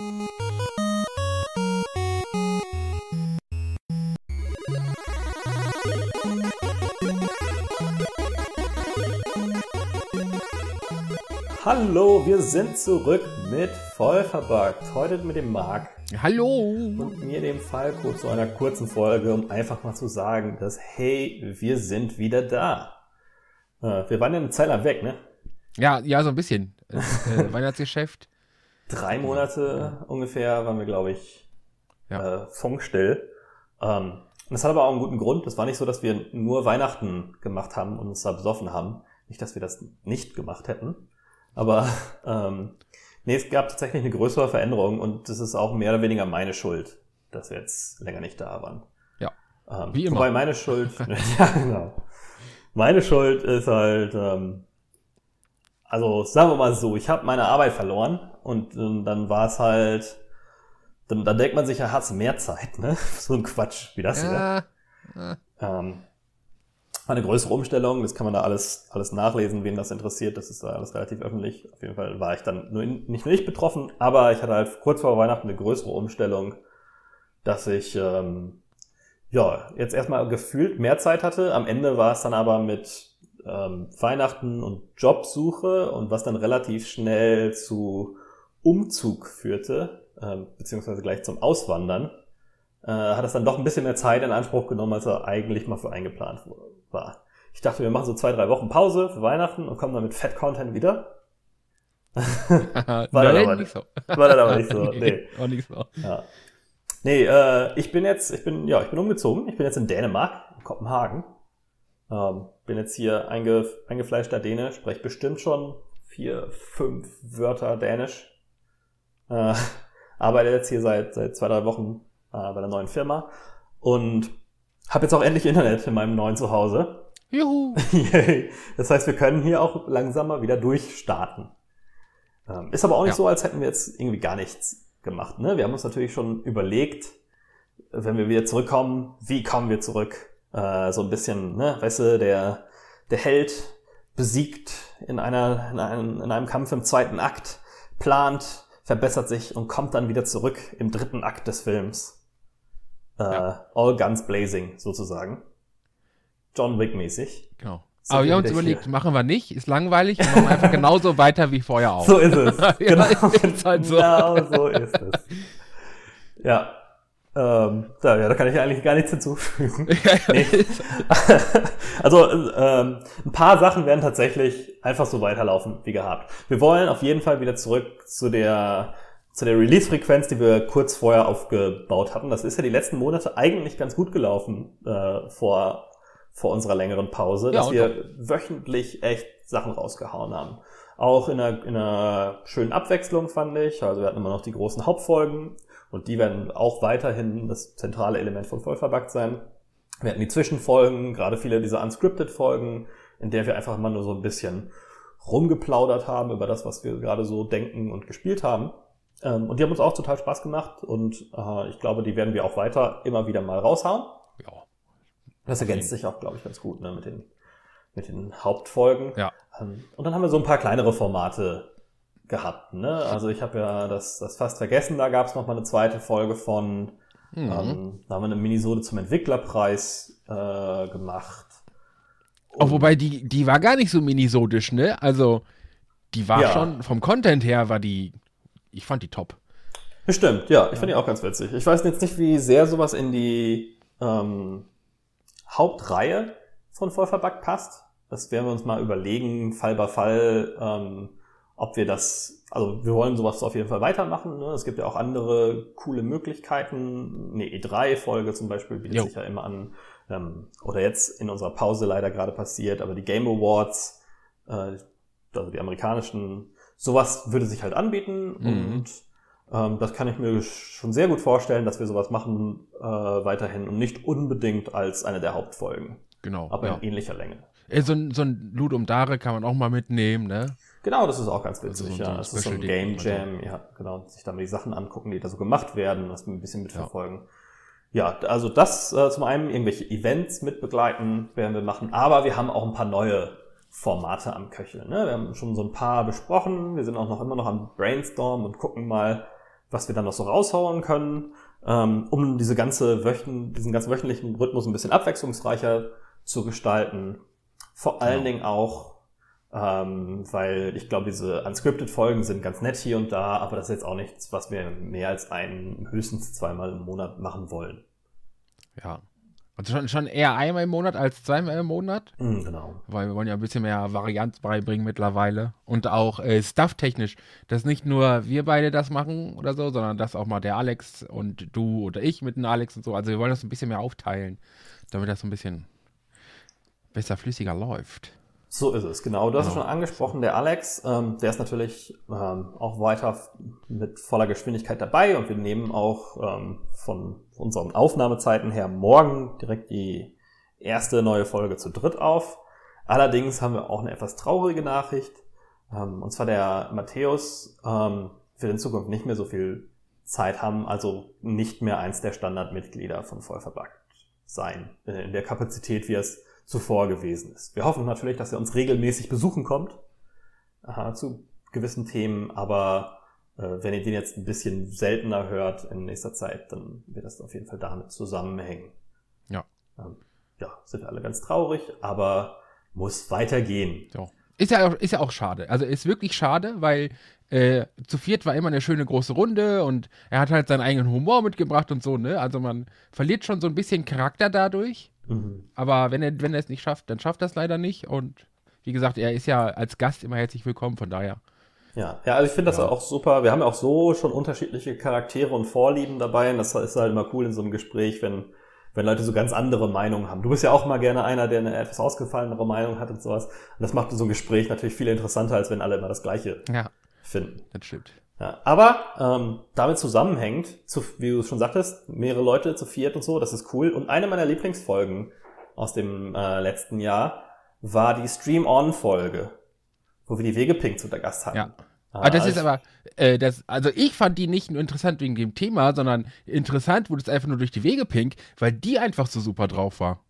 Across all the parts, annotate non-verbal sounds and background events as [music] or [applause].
Hallo, wir sind zurück mit Vollverbuggt. Heute mit dem Marc. Hallo. Und mir, dem Falco, zu einer kurzen Folge, um einfach mal zu sagen, dass, hey, wir sind wieder da. Äh, wir waren ja eine Zeit lang weg, ne? Ja, ja, so ein bisschen. äh, [laughs] Weihnachtsgeschäft. Drei Monate ungefähr waren wir, glaube ich, ja. äh, funkstill. Ähm, und das hat aber auch einen guten Grund. Das war nicht so, dass wir nur Weihnachten gemacht haben und uns da besoffen haben. Nicht, dass wir das nicht gemacht hätten. Aber [laughs] ähm, nee, es gab tatsächlich eine größere Veränderung und das ist auch mehr oder weniger meine Schuld, dass wir jetzt länger nicht da waren. Ja. Ähm, wie immer. Wobei meine Schuld, [laughs] ja genau. Meine Schuld ist halt, ähm, also sagen wir mal so, ich habe meine Arbeit verloren und ähm, dann war es halt, dann, dann denkt man sich, ja, hat's mehr Zeit, ne? [laughs] So ein Quatsch wie das ja. hier. Ähm, war eine größere Umstellung, das kann man da alles, alles nachlesen, wen das interessiert, das ist da alles relativ öffentlich. Auf jeden Fall war ich dann nur in, nicht nur ich betroffen, aber ich hatte halt kurz vor Weihnachten eine größere Umstellung, dass ich ähm, ja jetzt erstmal gefühlt mehr Zeit hatte. Am Ende war es dann aber mit ähm, Weihnachten und Jobsuche und was dann relativ schnell zu Umzug führte, ähm, beziehungsweise gleich zum Auswandern, äh, hat es dann doch ein bisschen mehr Zeit in Anspruch genommen, als er eigentlich mal für eingeplant war. Ich dachte, wir machen so zwei, drei Wochen Pause für Weihnachten und kommen dann mit Fett-Content wieder. [laughs] war, Nein, dann aber, nicht so. [laughs] war dann aber nicht so. Nee, [laughs] nee. Auch nicht so. Ja. Nee, äh, ich bin jetzt, ich bin, ja, ich bin umgezogen. Ich bin jetzt in Dänemark, in Kopenhagen. Ähm, bin jetzt hier einge, eingefleischter Däne, spreche bestimmt schon vier, fünf Wörter Dänisch. Äh, [laughs] arbeite jetzt hier seit, seit zwei, drei Wochen äh, bei der neuen Firma und habe jetzt auch endlich Internet in meinem neuen Zuhause. Juhu! [laughs] das heißt, wir können hier auch langsam mal wieder durchstarten. Ähm, ist aber auch nicht ja. so, als hätten wir jetzt irgendwie gar nichts gemacht. Ne? Wir haben uns natürlich schon überlegt, wenn wir wieder zurückkommen, wie kommen wir zurück? Äh, so ein bisschen, ne, weißt du, der, der Held besiegt in, einer, in, einem, in einem Kampf im zweiten Akt, plant, verbessert sich und kommt dann wieder zurück im dritten Akt des Films. Äh, ja. All Guns Blazing sozusagen. John Wick mäßig. Genau. So Aber wir haben uns überlegt, hier. machen wir nicht, ist langweilig, wir machen einfach genauso weiter wie vorher auch. So ist es. [laughs] genau, ist halt so. genau so ist es. [laughs] Ja. Ähm, da, ja, da kann ich eigentlich gar nichts hinzufügen. [laughs] nee. [laughs] also ähm, ein paar Sachen werden tatsächlich einfach so weiterlaufen wie gehabt. Wir wollen auf jeden Fall wieder zurück zu der zu der Release-Frequenz, die wir kurz vorher aufgebaut hatten. Das ist ja die letzten Monate eigentlich ganz gut gelaufen äh, vor, vor unserer längeren Pause, ja, dass wir doch. wöchentlich echt Sachen rausgehauen haben. Auch in einer, in einer schönen Abwechslung fand ich. Also wir hatten immer noch die großen Hauptfolgen und die werden auch weiterhin das zentrale Element von Vollverbackt sein. Wir hatten die Zwischenfolgen, gerade viele dieser Unscripted-Folgen, in der wir einfach mal nur so ein bisschen rumgeplaudert haben über das, was wir gerade so denken und gespielt haben. Ähm, und die haben uns auch total Spaß gemacht und äh, ich glaube, die werden wir auch weiter immer wieder mal raushauen. Ja. Das ergänzt sich auch, glaube ich, ganz gut ne, mit, den, mit den Hauptfolgen. Ja. Ähm, und dann haben wir so ein paar kleinere Formate gehabt. Ne? Also ich habe ja das, das fast vergessen, da gab es noch mal eine zweite Folge von, mhm. ähm, da haben wir eine Minisode zum Entwicklerpreis äh, gemacht. Auch wobei die, die war gar nicht so minisodisch, ne? Also die war ja. schon, vom Content her war die ich fand die top. Stimmt, ja, ich ja. fand die auch ganz witzig. Ich weiß jetzt nicht, wie sehr sowas in die ähm, Hauptreihe von Vollverbackt passt. Das werden wir uns mal überlegen, Fall bei Fall, ähm, ob wir das, also wir wollen sowas auf jeden Fall weitermachen. Ne? Es gibt ja auch andere coole Möglichkeiten. Eine E3-Folge zum Beispiel bietet jo. sich ja immer an. Ähm, oder jetzt in unserer Pause leider gerade passiert, aber die Game Awards, äh, also die amerikanischen sowas würde sich halt anbieten mhm. und ähm, das kann ich mir schon sehr gut vorstellen, dass wir sowas machen äh, weiterhin und nicht unbedingt als eine der Hauptfolgen. Genau. Aber ja. in ähnlicher Länge. Äh, so ein, so ein Ludum Dare kann man auch mal mitnehmen, ne? Genau, das ist auch ganz witzig, also so ja. Das ist so ein Game Jam, ja, genau. Sich da mal die Sachen angucken, die da so gemacht werden, das ein bisschen mitverfolgen. Ja, ja also das äh, zum einen irgendwelche Events mitbegleiten werden wir machen, aber wir haben auch ein paar neue Formate am Köcheln. Ne? Wir haben schon so ein paar besprochen. Wir sind auch noch immer noch am Brainstorm und gucken mal, was wir dann noch so raushauen können, ähm, um diese ganze Wöchen, diesen ganzen wöchentlichen Rhythmus ein bisschen abwechslungsreicher zu gestalten. Vor allen genau. Dingen auch, ähm, weil ich glaube, diese unscripted Folgen sind ganz nett hier und da, aber das ist jetzt auch nichts, was wir mehr als ein, höchstens zweimal im Monat machen wollen. Ja. Also schon, schon eher einmal im Monat als zweimal im Monat. Mm, genau. Weil wir wollen ja ein bisschen mehr Varianz beibringen mittlerweile. Und auch äh, Stuff-technisch, dass nicht nur wir beide das machen oder so, sondern dass auch mal der Alex und du oder ich mit dem Alex und so. Also wir wollen das ein bisschen mehr aufteilen, damit das so ein bisschen besser flüssiger läuft. So ist es, genau. Du hast es genau. schon angesprochen, der Alex, ähm, der ist natürlich ähm, auch weiter mit voller Geschwindigkeit dabei und wir nehmen auch ähm, von unseren Aufnahmezeiten her morgen direkt die erste neue Folge zu dritt auf. Allerdings haben wir auch eine etwas traurige Nachricht. Ähm, und zwar der Matthäus ähm, wird in Zukunft nicht mehr so viel Zeit haben, also nicht mehr eins der Standardmitglieder von Vollverbackt sein, in der Kapazität, wie es zuvor gewesen ist. Wir hoffen natürlich, dass er uns regelmäßig besuchen kommt aha, zu gewissen Themen, aber äh, wenn ihr den jetzt ein bisschen seltener hört in nächster Zeit, dann wird das auf jeden Fall damit zusammenhängen. Ja. Ähm, ja, sind wir alle ganz traurig, aber muss weitergehen. So. Ist ja, auch, ist ja auch schade. Also ist wirklich schade, weil äh, zu viert war immer eine schöne große Runde und er hat halt seinen eigenen Humor mitgebracht und so, ne? Also man verliert schon so ein bisschen Charakter dadurch. Mhm. Aber wenn er, wenn er es nicht schafft, dann schafft er es leider nicht. Und wie gesagt, er ist ja als Gast immer herzlich willkommen, von daher. Ja, ja, also ich finde das ja. auch super. Wir haben ja auch so schon unterschiedliche Charaktere und Vorlieben dabei. Und das ist halt immer cool in so einem Gespräch, wenn, wenn Leute so ganz andere Meinungen haben. Du bist ja auch mal gerne einer, der eine etwas ausgefallenere Meinung hat und sowas. Und das macht so ein Gespräch natürlich viel interessanter, als wenn alle immer das Gleiche ja, finden. Das stimmt. Ja, aber ähm, damit zusammenhängt, zu, wie du schon sagtest, mehrere Leute zu viert und so, das ist cool. Und eine meiner Lieblingsfolgen aus dem äh, letzten Jahr war die Stream-On-Folge, wo wir die Wegepink zu der Gast hatten. Ja. Ah, aber das ist aber, äh, das, also ich fand die nicht nur interessant wegen dem Thema, sondern interessant wurde es einfach nur durch die Wegepink, weil die einfach so super drauf war.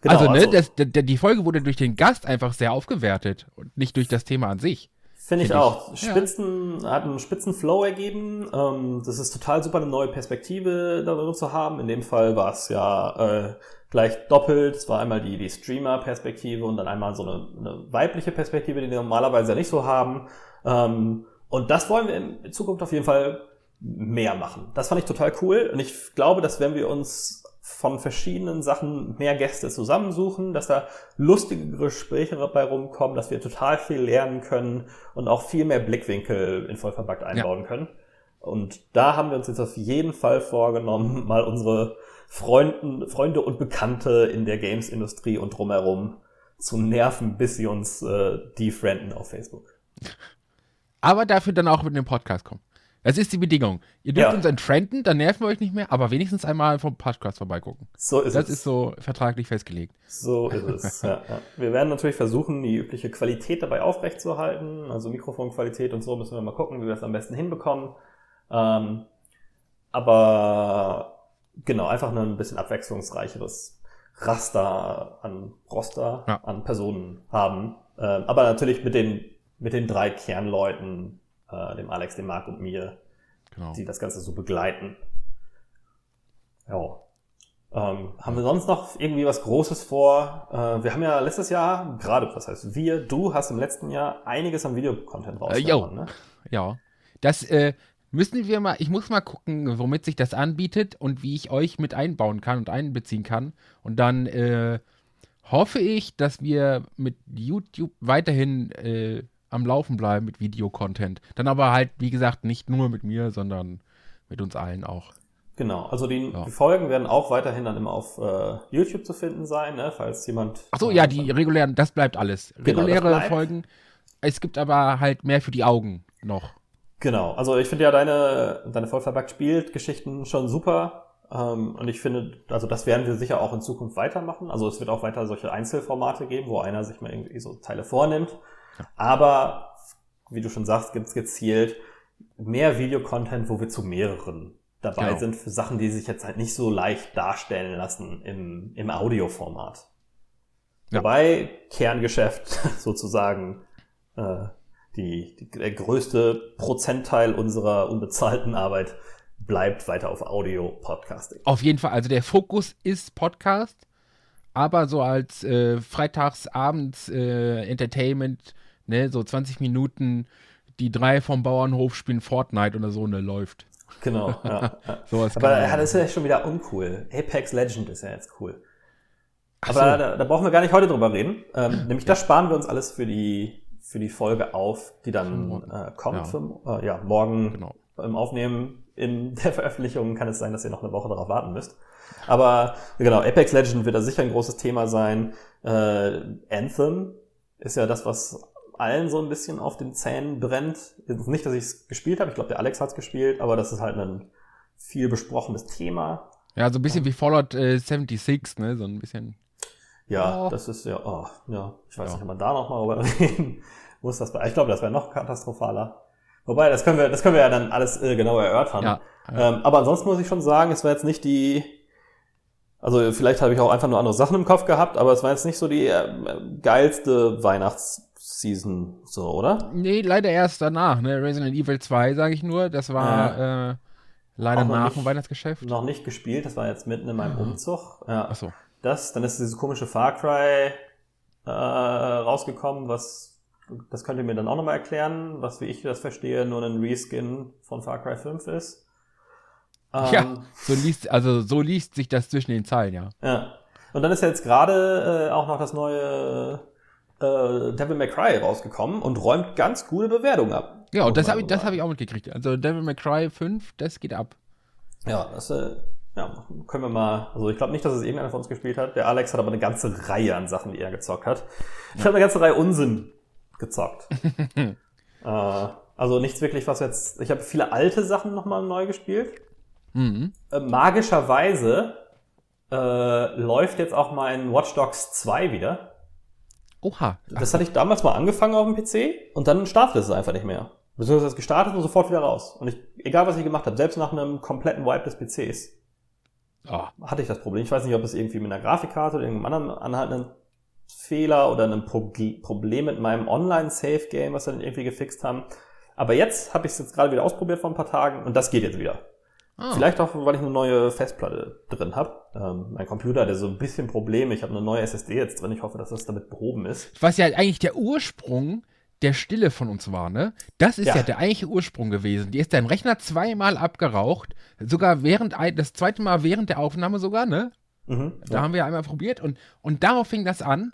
Genau, also, ne, also, das, die Folge wurde durch den Gast einfach sehr aufgewertet und nicht durch das Thema an sich. Finde ich, Find ich auch. Spitzen, ja. hat einen spitzen Flow ergeben. Ähm, das ist total super, eine neue Perspektive darüber zu haben. In dem Fall war es ja äh, gleich doppelt. Es war einmal die, die Streamer-Perspektive und dann einmal so eine, eine weibliche Perspektive, die wir normalerweise ja nicht so haben. Ähm, und das wollen wir in Zukunft auf jeden Fall mehr machen. Das fand ich total cool. Und ich glaube, dass wenn wir uns von verschiedenen Sachen mehr Gäste zusammensuchen, dass da lustige Gespräche dabei rumkommen, dass wir total viel lernen können und auch viel mehr Blickwinkel in Vollverbackt einbauen ja. können. Und da haben wir uns jetzt auf jeden Fall vorgenommen, [laughs] mal unsere Freunden, Freunde und Bekannte in der Games-Industrie und drumherum zu nerven, bis sie uns äh, defrienden auf Facebook. Aber dafür dann auch mit dem Podcast kommen. Das ist die Bedingung. Ihr dürft ja. uns entfrienden, dann nerven wir euch nicht mehr, aber wenigstens einmal vom Podcast vorbeigucken. So ist das es. Das ist so vertraglich festgelegt. So ist es. ja, ja. Wir werden natürlich versuchen, die übliche Qualität dabei aufrechtzuerhalten. Also Mikrofonqualität und so müssen wir mal gucken, wie wir das am besten hinbekommen. Ähm, aber genau, einfach ein bisschen abwechslungsreicheres Raster an Roster, ja. an Personen haben. Ähm, aber natürlich mit den, mit den drei Kernleuten, äh, dem Alex, dem Marc und mir, genau. die das Ganze so begleiten. Ja. Ähm, haben wir sonst noch irgendwie was Großes vor? Äh, wir haben ja letztes Jahr, gerade, was heißt wir, du hast im letzten Jahr einiges an Videocontent rausgehauen, äh, ne? Ja. Das äh, müssen wir mal, ich muss mal gucken, womit sich das anbietet und wie ich euch mit einbauen kann und einbeziehen kann. Und dann äh, hoffe ich, dass wir mit YouTube weiterhin äh, am Laufen bleiben mit Videocontent. Dann aber halt, wie gesagt, nicht nur mit mir, sondern mit uns allen auch. Genau, also die, ja. die Folgen werden auch weiterhin dann immer auf äh, YouTube zu finden sein, ne, falls jemand. Achso, ja, die regulären, das bleibt alles. Genau, Reguläre genau, Folgen. Es gibt aber halt mehr für die Augen noch. Genau, also ich finde ja deine, deine Vollverbackt spielt Geschichten schon super. Ähm, und ich finde, also das werden wir sicher auch in Zukunft weitermachen. Also es wird auch weiter solche Einzelformate geben, wo einer sich mal irgendwie so Teile vornimmt aber, wie du schon sagst, gibt es gezielt mehr Videocontent, wo wir zu mehreren dabei genau. sind, für Sachen, die sich jetzt halt nicht so leicht darstellen lassen im, im Audioformat. Ja. Wobei Kerngeschäft [laughs] sozusagen äh, die, die, der größte Prozentteil unserer unbezahlten Arbeit bleibt weiter auf Audio-Podcasting. Auf jeden Fall. Also der Fokus ist Podcast, aber so als äh, Freitagsabends äh, Entertainment, ne, so 20 Minuten, die drei vom Bauernhof spielen Fortnite oder so, ne, läuft. Genau, [laughs] ja. ja. aber ja, das ist ja schon wieder uncool. Apex Legend ist ja jetzt cool. Aber so. da, da, brauchen wir gar nicht heute drüber reden. Ähm, [laughs] nämlich das sparen wir uns alles für die, für die Folge auf, die dann äh, kommt. Ja. Für, äh, ja, morgen genau. im Aufnehmen in [laughs] der Veröffentlichung kann es sein, dass ihr noch eine Woche darauf warten müsst. Aber genau, Apex Legend wird da sicher ein großes Thema sein. Äh, Anthem ist ja das, was allen so ein bisschen auf den Zähnen brennt. Nicht, dass ich es gespielt habe, ich glaube, der Alex hat es gespielt, aber das ist halt ein viel besprochenes Thema. Ja, so ein bisschen wie Fallout äh, 76, ne? So ein bisschen. Ja, oh. das ist ja, oh, ja, ich weiß ja. nicht, ob man da nochmal drüber [laughs] reden muss. Das, ich glaube, das wäre noch katastrophaler. Wobei, das können wir, das können wir ja dann alles äh, genauer erörtern. Ja, ja. Ähm, aber ansonsten muss ich schon sagen, es war jetzt nicht die, also vielleicht habe ich auch einfach nur andere Sachen im Kopf gehabt, aber es war jetzt nicht so die äh, geilste Weihnachtsseason, so, oder? Nee, leider erst danach, ne? Resident Evil 2, sage ich nur. Das war ja. äh, leider nach dem Weihnachtsgeschäft. Noch nicht gespielt, das war jetzt mitten in meinem Umzug. Ja. Ach so. Das, dann ist dieses komische Far Cry äh, rausgekommen, was das könnt ihr mir dann auch nochmal erklären, was wie ich das verstehe, nur ein Reskin von Far Cry 5 ist. Ähm, ja, so liest, also so liest sich das zwischen den Zeilen, ja. Ja. Und dann ist ja jetzt gerade äh, auch noch das neue äh, Devil May Cry rausgekommen und räumt ganz gute Bewertungen ab. Ja, und das habe ich, das hab ich auch mitgekriegt. Also Devil May Cry 5, das geht ab. Ja, das äh, ja, können wir mal, also ich glaube nicht, dass es irgendeiner von uns gespielt hat. Der Alex hat aber eine ganze Reihe an Sachen, die er gezockt hat. Ich ja. habe eine ganze Reihe Unsinn gezockt. [laughs] äh, also nichts wirklich, was jetzt. Ich habe viele alte Sachen nochmal neu gespielt. Mhm. Äh, magischerweise äh, läuft jetzt auch mein Watch Dogs 2 wieder. Oha. Das hatte ich damals mal angefangen auf dem PC und dann startet es einfach nicht mehr. Beziehungsweise es gestartet und sofort wieder raus. Und ich, egal was ich gemacht habe, selbst nach einem kompletten Wipe des PCs, oh. hatte ich das Problem. Ich weiß nicht, ob es irgendwie mit einer Grafikkarte oder irgendeinem anderen anhaltenden Fehler oder ein Problem mit meinem Online-Save-Game, was wir dann irgendwie gefixt haben. Aber jetzt habe ich es jetzt gerade wieder ausprobiert vor ein paar Tagen und das geht jetzt wieder. Ah. Vielleicht auch, weil ich eine neue Festplatte drin habe. Ähm, mein Computer hat ja so ein bisschen Probleme. Ich habe eine neue SSD jetzt drin. Ich hoffe, dass das damit behoben ist. Was ja eigentlich der Ursprung der Stille von uns war, ne? Das ist ja, ja der eigentliche Ursprung gewesen. Die ist dein Rechner zweimal abgeraucht. Sogar während, das zweite Mal während der Aufnahme sogar, ne? Mhm, da ja. haben wir einmal probiert und, und darauf fing das an.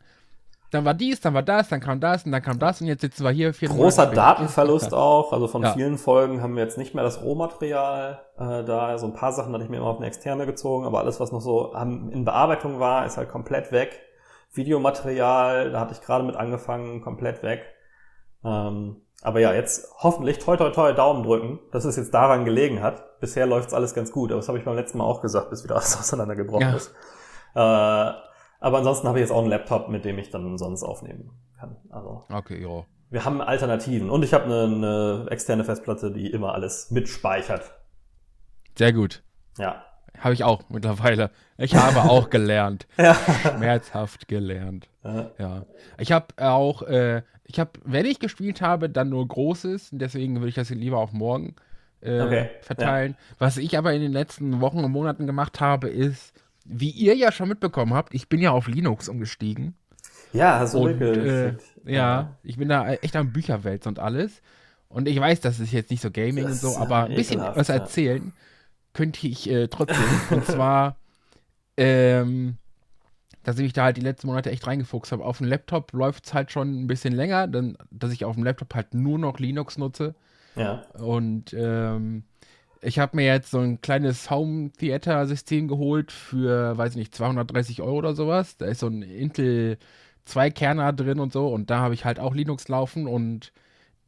Dann war dies, dann war das, dann kam das und dann kam das und jetzt sitzen wir hier. Großer Monate Datenverlust auch. Also von ja. vielen Folgen haben wir jetzt nicht mehr das Rohmaterial äh, da. Also ein paar Sachen hatte ich mir immer auf eine externe gezogen, aber alles, was noch so in Bearbeitung war, ist halt komplett weg. Videomaterial, da hatte ich gerade mit angefangen, komplett weg. Ähm, aber ja, jetzt hoffentlich toi toi toi Daumen drücken, dass es jetzt daran gelegen hat. Bisher läuft's alles ganz gut, aber das habe ich beim letzten Mal auch gesagt, bis wieder alles [laughs] auseinandergebrochen ja. ist. Äh, aber ansonsten habe ich jetzt auch einen Laptop, mit dem ich dann sonst aufnehmen kann. Also okay, ja. Wir haben Alternativen und ich habe eine, eine externe Festplatte, die immer alles mitspeichert. Sehr gut. Ja. Habe ich auch mittlerweile. Ich habe auch [laughs] gelernt. ja. Schmerzhaft gelernt. Ja. ja. Ich habe auch, äh, ich habe, wenn ich gespielt habe, dann nur Großes. Deswegen würde ich das lieber auf morgen äh, okay. verteilen. Ja. Was ich aber in den letzten Wochen und Monaten gemacht habe, ist, wie ihr ja schon mitbekommen habt, ich bin ja auf Linux umgestiegen. Ja, hast du und, äh, ja, ich bin da echt am Bücherwelt und alles. Und ich weiß, das ist jetzt nicht so Gaming das und so, aber ein bisschen was erzählen ja. könnte ich äh, trotzdem. und zwar, [laughs] ähm, dass ich mich da halt die letzten Monate echt reingefuchst habe. Auf dem Laptop läuft es halt schon ein bisschen länger, dann, dass ich auf dem Laptop halt nur noch Linux nutze. Ja. Und ähm, ich habe mir jetzt so ein kleines Home Theater System geholt für, weiß ich nicht, 230 Euro oder sowas. Da ist so ein Intel 2 Kerner drin und so. Und da habe ich halt auch Linux laufen und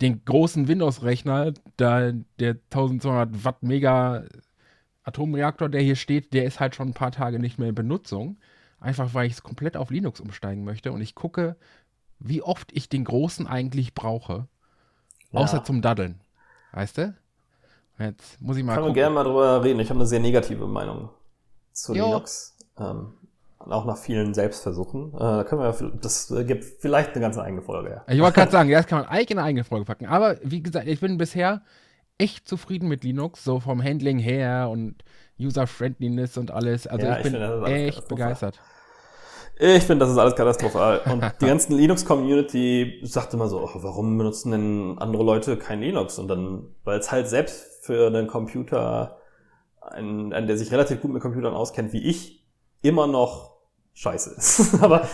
den großen Windows-Rechner, da der 1200 Watt Mega Atomreaktor, der hier steht, der ist halt schon ein paar Tage nicht mehr in Benutzung. Einfach weil ich es komplett auf Linux umsteigen möchte und ich gucke, wie oft ich den großen eigentlich brauche. Ja. Außer zum Daddeln. Weißt du? Jetzt muss ich mal. Können wir gerne mal drüber reden. Ich habe eine sehr negative Meinung zu jo. Linux. Ähm, auch nach vielen Selbstversuchen. Äh, da können wir, das gibt vielleicht eine ganz eigene Folge. Ja. Ich wollte gerade [laughs] sagen, ja, das kann man eigentlich eine eigene Folge packen. Aber wie gesagt, ich bin bisher echt zufrieden mit Linux, so vom Handling her und User-Friendliness und alles. Also ja, ich, ich bin finde, echt begeistert. Ich finde, das ist alles katastrophal. Und [laughs] die ganzen Linux-Community sagt immer so, oh, warum benutzen denn andere Leute kein Linux? Und dann, weil es halt selbst für einen Computer, einen, einen, der sich relativ gut mit Computern auskennt wie ich, immer noch scheiße ist. [laughs] Aber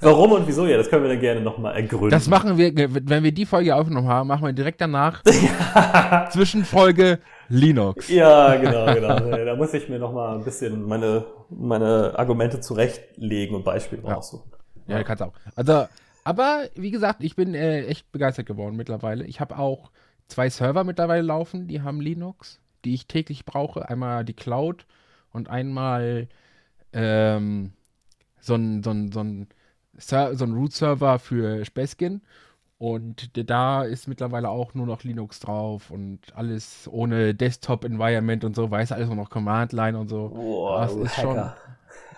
warum und wieso? Ja, das können wir dann gerne nochmal ergründen. Das machen wir, wenn wir die Folge aufgenommen haben, machen wir direkt danach [laughs] Zwischenfolge Linux. Ja, genau, genau. Da muss ich mir nochmal ein bisschen meine, meine Argumente zurechtlegen und Beispiele ja. raussuchen. Ja, ja kannst auch. Also, aber wie gesagt, ich bin äh, echt begeistert geworden mittlerweile. Ich habe auch zwei Server mittlerweile laufen, die haben Linux, die ich täglich brauche. Einmal die Cloud und einmal ähm, so ein, so ein, so ein, so ein Root-Server für Speskin. Und da ist mittlerweile auch nur noch Linux drauf und alles ohne Desktop-Environment und so, weiß alles nur noch Command-Line und so. Boah, das ist Hacker.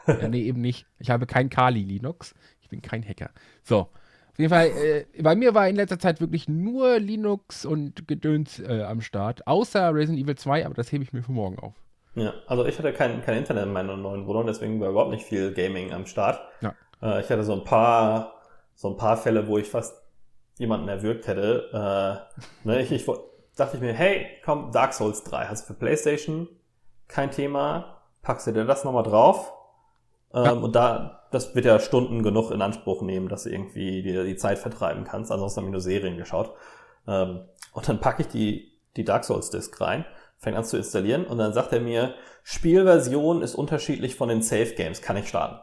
schon. Ja, nee, eben nicht. Ich habe kein Kali Linux. Ich bin kein Hacker. So. Auf jeden Fall, äh, bei mir war in letzter Zeit wirklich nur Linux und Gedöns äh, am Start. Außer Resident Evil 2, aber das hebe ich mir für morgen auf. Ja, also ich hatte kein, kein Internet in meiner neuen Wohnung, deswegen war überhaupt nicht viel Gaming am Start. Ja. Äh, ich hatte so ein paar, so ein paar Fälle, wo ich fast jemanden erwürgt hätte. Äh, ne, ich, ich dachte ich mir, hey, komm, Dark Souls 3 hast du für PlayStation, kein Thema, packst du dir das nochmal drauf. Ähm, ja. Und da, das wird ja Stunden genug in Anspruch nehmen, dass du irgendwie dir die Zeit vertreiben kannst. Ansonsten habe ich nur Serien geschaut. Ähm, und dann packe ich die, die Dark Souls Disk rein, fängt an zu installieren und dann sagt er mir, Spielversion ist unterschiedlich von den Safe Games, kann ich starten.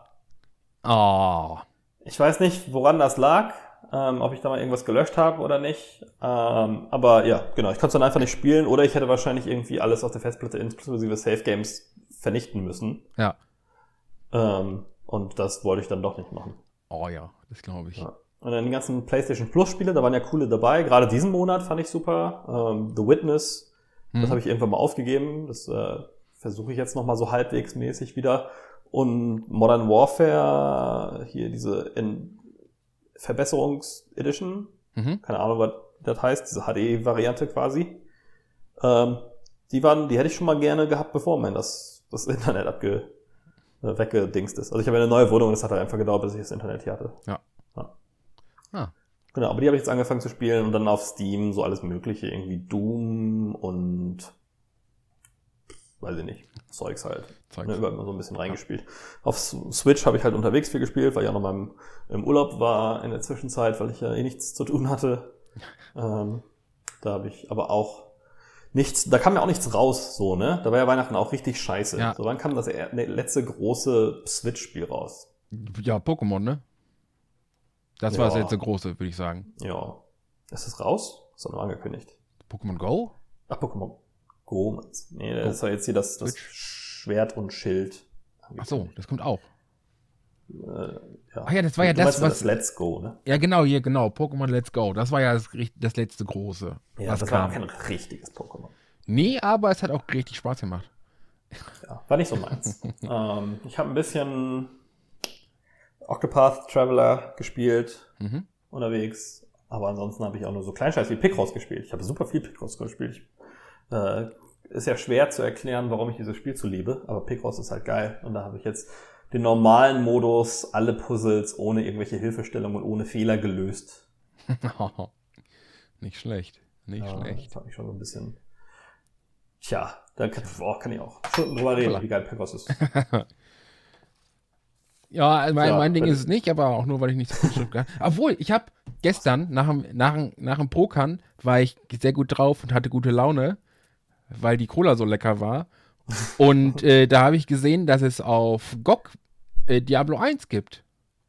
Oh. Ich weiß nicht, woran das lag ähm, ob ich da mal irgendwas gelöscht habe oder nicht. Ähm, aber ja, genau, ich konnte es dann einfach nicht spielen oder ich hätte wahrscheinlich irgendwie alles auf der Festplatte inklusive Save Games vernichten müssen. Ja. Ähm, und das wollte ich dann doch nicht machen. Oh ja, das glaube ich. Ja. Und dann die ganzen PlayStation Plus Spiele, da waren ja coole dabei. Gerade diesen Monat fand ich super. Ähm, The Witness, mhm. das habe ich irgendwann mal aufgegeben. Das äh, versuche ich jetzt noch mal so halbwegs mäßig wieder. Und Modern Warfare, hier diese in Verbesserungs-Edition. Mhm. Keine Ahnung, was das heißt, diese HD-Variante quasi. Ähm, die waren, die hätte ich schon mal gerne gehabt, bevor mein das, das Internet abge, äh, weggedingst ist. Also ich habe eine neue Wohnung und es hat halt einfach gedauert, bis ich das Internet hier hatte. Ja. ja. Genau, aber die habe ich jetzt angefangen zu spielen und dann auf Steam so alles mögliche, irgendwie Doom und weiß ich nicht, Zeugs halt. Zeugs. Ne, immer so ein bisschen reingespielt. Auf Switch habe ich halt unterwegs viel gespielt, weil ich auch noch mal im, im, Urlaub war in der Zwischenzeit, weil ich ja eh nichts zu tun hatte. [laughs] ähm, da habe ich aber auch nichts, da kam ja auch nichts raus, so, ne? Da war ja Weihnachten auch richtig scheiße. Ja. So, wann kam das ne, letzte große Switch-Spiel raus? Ja, Pokémon, ne? Das ja. war das letzte große, würde ich sagen. Ja. Ist es raus? Das ist noch angekündigt. Pokémon Go? Ach, Pokémon Go. Nee, das ist ja jetzt hier das, das Schwert und Schild. Ach so, das kommt auch. Äh, ja. Ach ja, das war ja das, was. Das Let's Go, ne? Ja, genau, hier, genau. Pokémon Let's Go. Das war ja das, das letzte große. Ja, das kam. war kein richtiges Pokémon. Nee, aber es hat auch richtig Spaß gemacht. Ja, war nicht so meins. [laughs] ähm, ich habe ein bisschen Octopath Traveler gespielt mhm. unterwegs. Aber ansonsten habe ich auch nur so Kleinscheiß wie Picross gespielt. Ich habe super viel Picross gespielt. Ich äh, ist ja schwer zu erklären, warum ich dieses Spiel zu liebe, aber Picross ist halt geil. Und da habe ich jetzt den normalen Modus, alle Puzzles ohne irgendwelche Hilfestellungen und ohne Fehler gelöst. [laughs] nicht schlecht, nicht ja, schlecht. Das fand ich schon so ein bisschen. Tja, da kann, boah, kann ich auch Stunden drüber reden, wie geil Picross ist. [laughs] ja, also mein, ja, mein Ding ist es nicht, aber auch nur, weil ich nicht so viel kann. Obwohl, ich habe gestern nach dem, nach, nach dem Pokern war ich sehr gut drauf und hatte gute Laune weil die Cola so lecker war. [laughs] Und äh, da habe ich gesehen, dass es auf GOG äh, Diablo 1 gibt.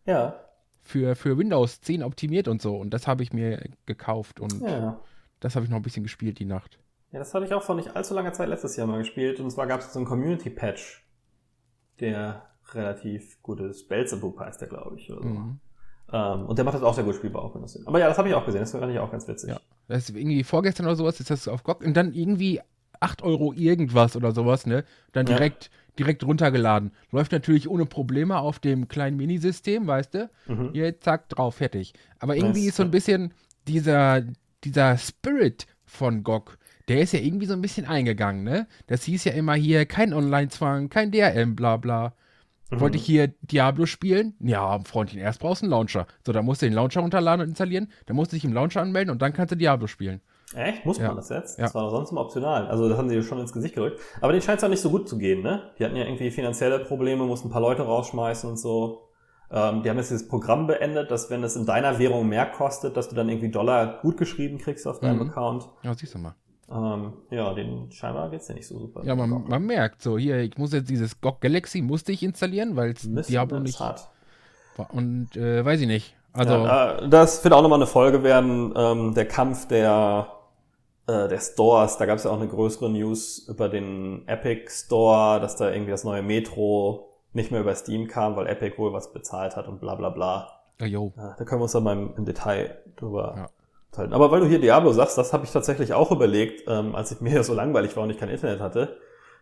Ja. Für, für Windows 10 optimiert und so. Und das habe ich mir gekauft und ja. das habe ich noch ein bisschen gespielt die Nacht. Ja, das hatte ich auch vor nicht allzu langer Zeit letztes Jahr mal gespielt. Und zwar gab es so einen Community-Patch, der relativ gut ist. Belzebub heißt der, glaube ich. Oder so. Mhm. Ähm, und der macht das auch sehr gut spielbar auf Windows 10. Aber ja, das habe ich auch gesehen. Das fand ich auch ganz witzig. Ja. Das ist irgendwie vorgestern oder sowas, ist das auf GOG. Und dann irgendwie 8 Euro irgendwas oder sowas, ne? Dann direkt, ja. direkt runtergeladen. Läuft natürlich ohne Probleme auf dem kleinen Minisystem, weißt du? Mhm. Hier, zack, drauf, fertig. Aber irgendwie das, ist so ein bisschen dieser, dieser Spirit von GOG, der ist ja irgendwie so ein bisschen eingegangen, ne? Das hieß ja immer hier, kein Online-Zwang, kein DRM, bla bla. Mhm. Wollte ich hier Diablo spielen? Ja, Freundchen, erst brauchst du einen Launcher. So, dann musst du den Launcher runterladen und installieren, dann musst du dich im Launcher anmelden und dann kannst du Diablo spielen. Echt? Muss man das jetzt? Ja. Das war sonst immer optional. Also das haben sie schon ins Gesicht gedrückt. Aber denen scheint es auch nicht so gut zu gehen, ne? Die hatten ja irgendwie finanzielle Probleme, mussten ein paar Leute rausschmeißen und so. Ähm, die haben jetzt dieses Programm beendet, dass wenn es in deiner Währung mehr kostet, dass du dann irgendwie Dollar gut geschrieben kriegst auf deinem mhm. Account. Ja, siehst du mal. Ähm, ja, den scheinbar geht's ja nicht so super. Ja, man, man, merkt so, hier, ich muss jetzt dieses GOG Galaxy musste ich installieren, weil es Diablo nicht hat. Und äh, weiß ich nicht. Also ja, das wird auch nochmal eine Folge werden, ähm, der Kampf der äh, der Stores. Da gab es ja auch eine größere News über den Epic Store, dass da irgendwie das neue Metro nicht mehr über Steam kam, weil Epic wohl was bezahlt hat und bla bla bla. Ja, jo. Da können wir uns dann mal im, im Detail drüber ja. Teilen. Aber weil du hier Diablo sagst, das habe ich tatsächlich auch überlegt, ähm, als ich [laughs] mir so langweilig war und ich kein Internet hatte.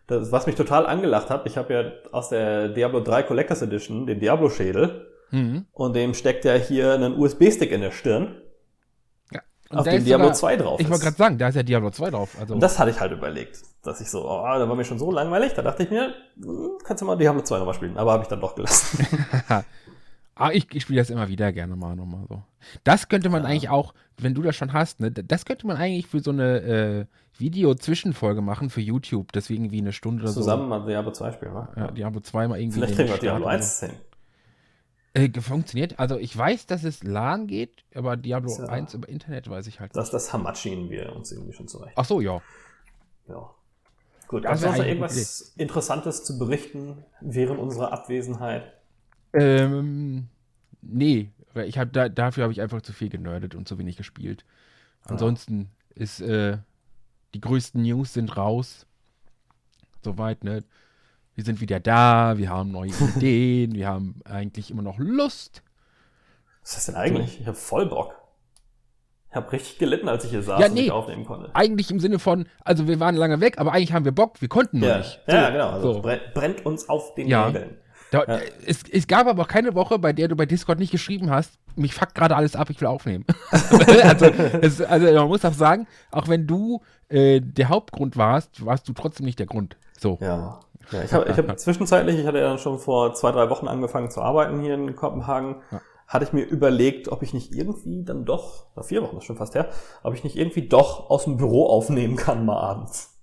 Das, was mich total angelacht hat, ich habe ja aus der Diablo 3 Collectors Edition den Diablo-Schädel mhm. und dem steckt ja hier einen USB-Stick in der Stirn. Ja. auf dem Diablo sogar, 2 drauf ist. Ich wollte gerade sagen, da ist ja Diablo 2 drauf. Also. Und das hatte ich halt überlegt dass ich so, oh, da war mir schon so langweilig, da dachte ich mir, hm, kannst du mal Diablo 2 nochmal spielen, aber habe ich dann doch gelassen. [laughs] [laughs] ah, ich, ich spiele das immer wieder gerne mal nochmal so. Das könnte man ja. eigentlich auch, wenn du das schon hast, ne, das könnte man eigentlich für so eine äh, Video-Zwischenfolge machen für YouTube, deswegen wie eine Stunde oder Zusammen so. Zusammen mal Diablo 2 spielen, wa? Ja, Diablo 2 mal irgendwie. Vielleicht kriegen wir Diablo 1 hin. Äh, funktioniert. Also ich weiß, dass es LAN geht, aber Diablo ja, 1 über Internet weiß ich halt. Das, das Hamachigen wir uns irgendwie schon zurecht. Ach so, ja. Ja. Gut, noch irgendwas. Interessantes zu berichten während unserer Abwesenheit? Ähm, nee, weil ich habe da, dafür habe ich einfach zu viel genördet und zu wenig gespielt. Ansonsten ja. ist äh, die größten News sind raus. Soweit, ne? Wir sind wieder da, wir haben neue [laughs] Ideen, wir haben eigentlich immer noch Lust. Was ist das denn eigentlich? Ich habe voll Bock. Ich habe richtig gelitten, als ich hier saß ja, nee, und aufnehmen konnte. Eigentlich im Sinne von, also wir waren lange weg, aber eigentlich haben wir Bock, wir konnten nur ja. nicht. So, ja, genau. Also so. brennt uns auf den ja. Nägeln. Da, ja. es, es, gab aber auch keine Woche, bei der du bei Discord nicht geschrieben hast, mich fuckt gerade alles ab, ich will aufnehmen. [laughs] [laughs] also, es, also, man muss auch sagen, auch wenn du äh, der Hauptgrund warst, warst du trotzdem nicht der Grund. So. Ja. ja ich habe ich hab [laughs] zwischenzeitlich, ich hatte ja schon vor zwei, drei Wochen angefangen zu arbeiten hier in Kopenhagen. Ja hatte ich mir überlegt, ob ich nicht irgendwie dann doch, na vier Wochen ist schon fast her, ob ich nicht irgendwie doch aus dem Büro aufnehmen kann mal abends.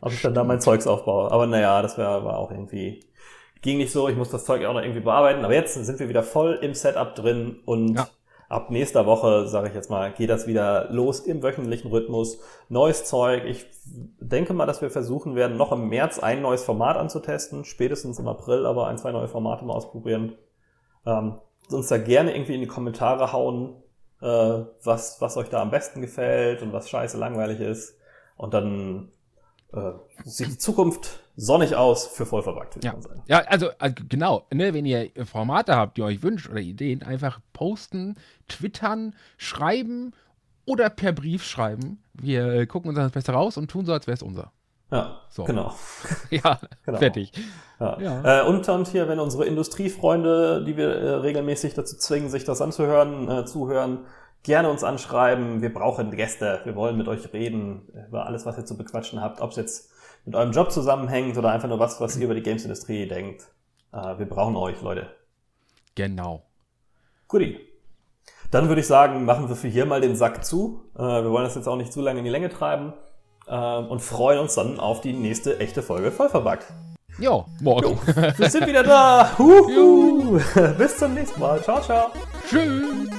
Ob ich dann da mein Zeugs aufbaue. Aber naja, das wär, war auch irgendwie, ging nicht so, ich muss das Zeug auch noch irgendwie bearbeiten. Aber jetzt sind wir wieder voll im Setup drin und ja. ab nächster Woche, sage ich jetzt mal, geht das wieder los im wöchentlichen Rhythmus. Neues Zeug. Ich denke mal, dass wir versuchen werden, noch im März ein neues Format anzutesten, spätestens im April aber ein, zwei neue Formate mal ausprobieren. Ähm, uns da gerne irgendwie in die Kommentare hauen, äh, was, was euch da am besten gefällt und was scheiße langweilig ist. Und dann äh, sieht die Zukunft sonnig aus für vollverbackt. Ja. ja, also, also genau, ne, wenn ihr Formate habt, die euch wünscht oder Ideen, einfach posten, twittern, schreiben oder per Brief schreiben. Wir gucken uns das besser raus und tun so, als wäre es unser. Ja, so. genau. [laughs] ja, genau. fertig. Ja. ja. Äh, und, und hier, wenn unsere Industriefreunde, die wir äh, regelmäßig dazu zwingen, sich das anzuhören, äh, zuhören, gerne uns anschreiben. Wir brauchen Gäste. Wir wollen mit euch reden über alles, was ihr zu bequatschen habt. Ob es jetzt mit eurem Job zusammenhängt oder einfach nur was, was ihr über die Games-Industrie denkt. Äh, wir brauchen euch, Leute. Genau. Guti. Dann würde ich sagen, machen wir für hier mal den Sack zu. Äh, wir wollen das jetzt auch nicht zu lange in die Länge treiben ähm, und freuen uns dann auf die nächste echte Folge Vollverbackt. Ja, morgen. Jo, wir sind wieder da. [laughs] [laughs] Bis zum nächsten Mal. Ciao, ciao. Tschüss.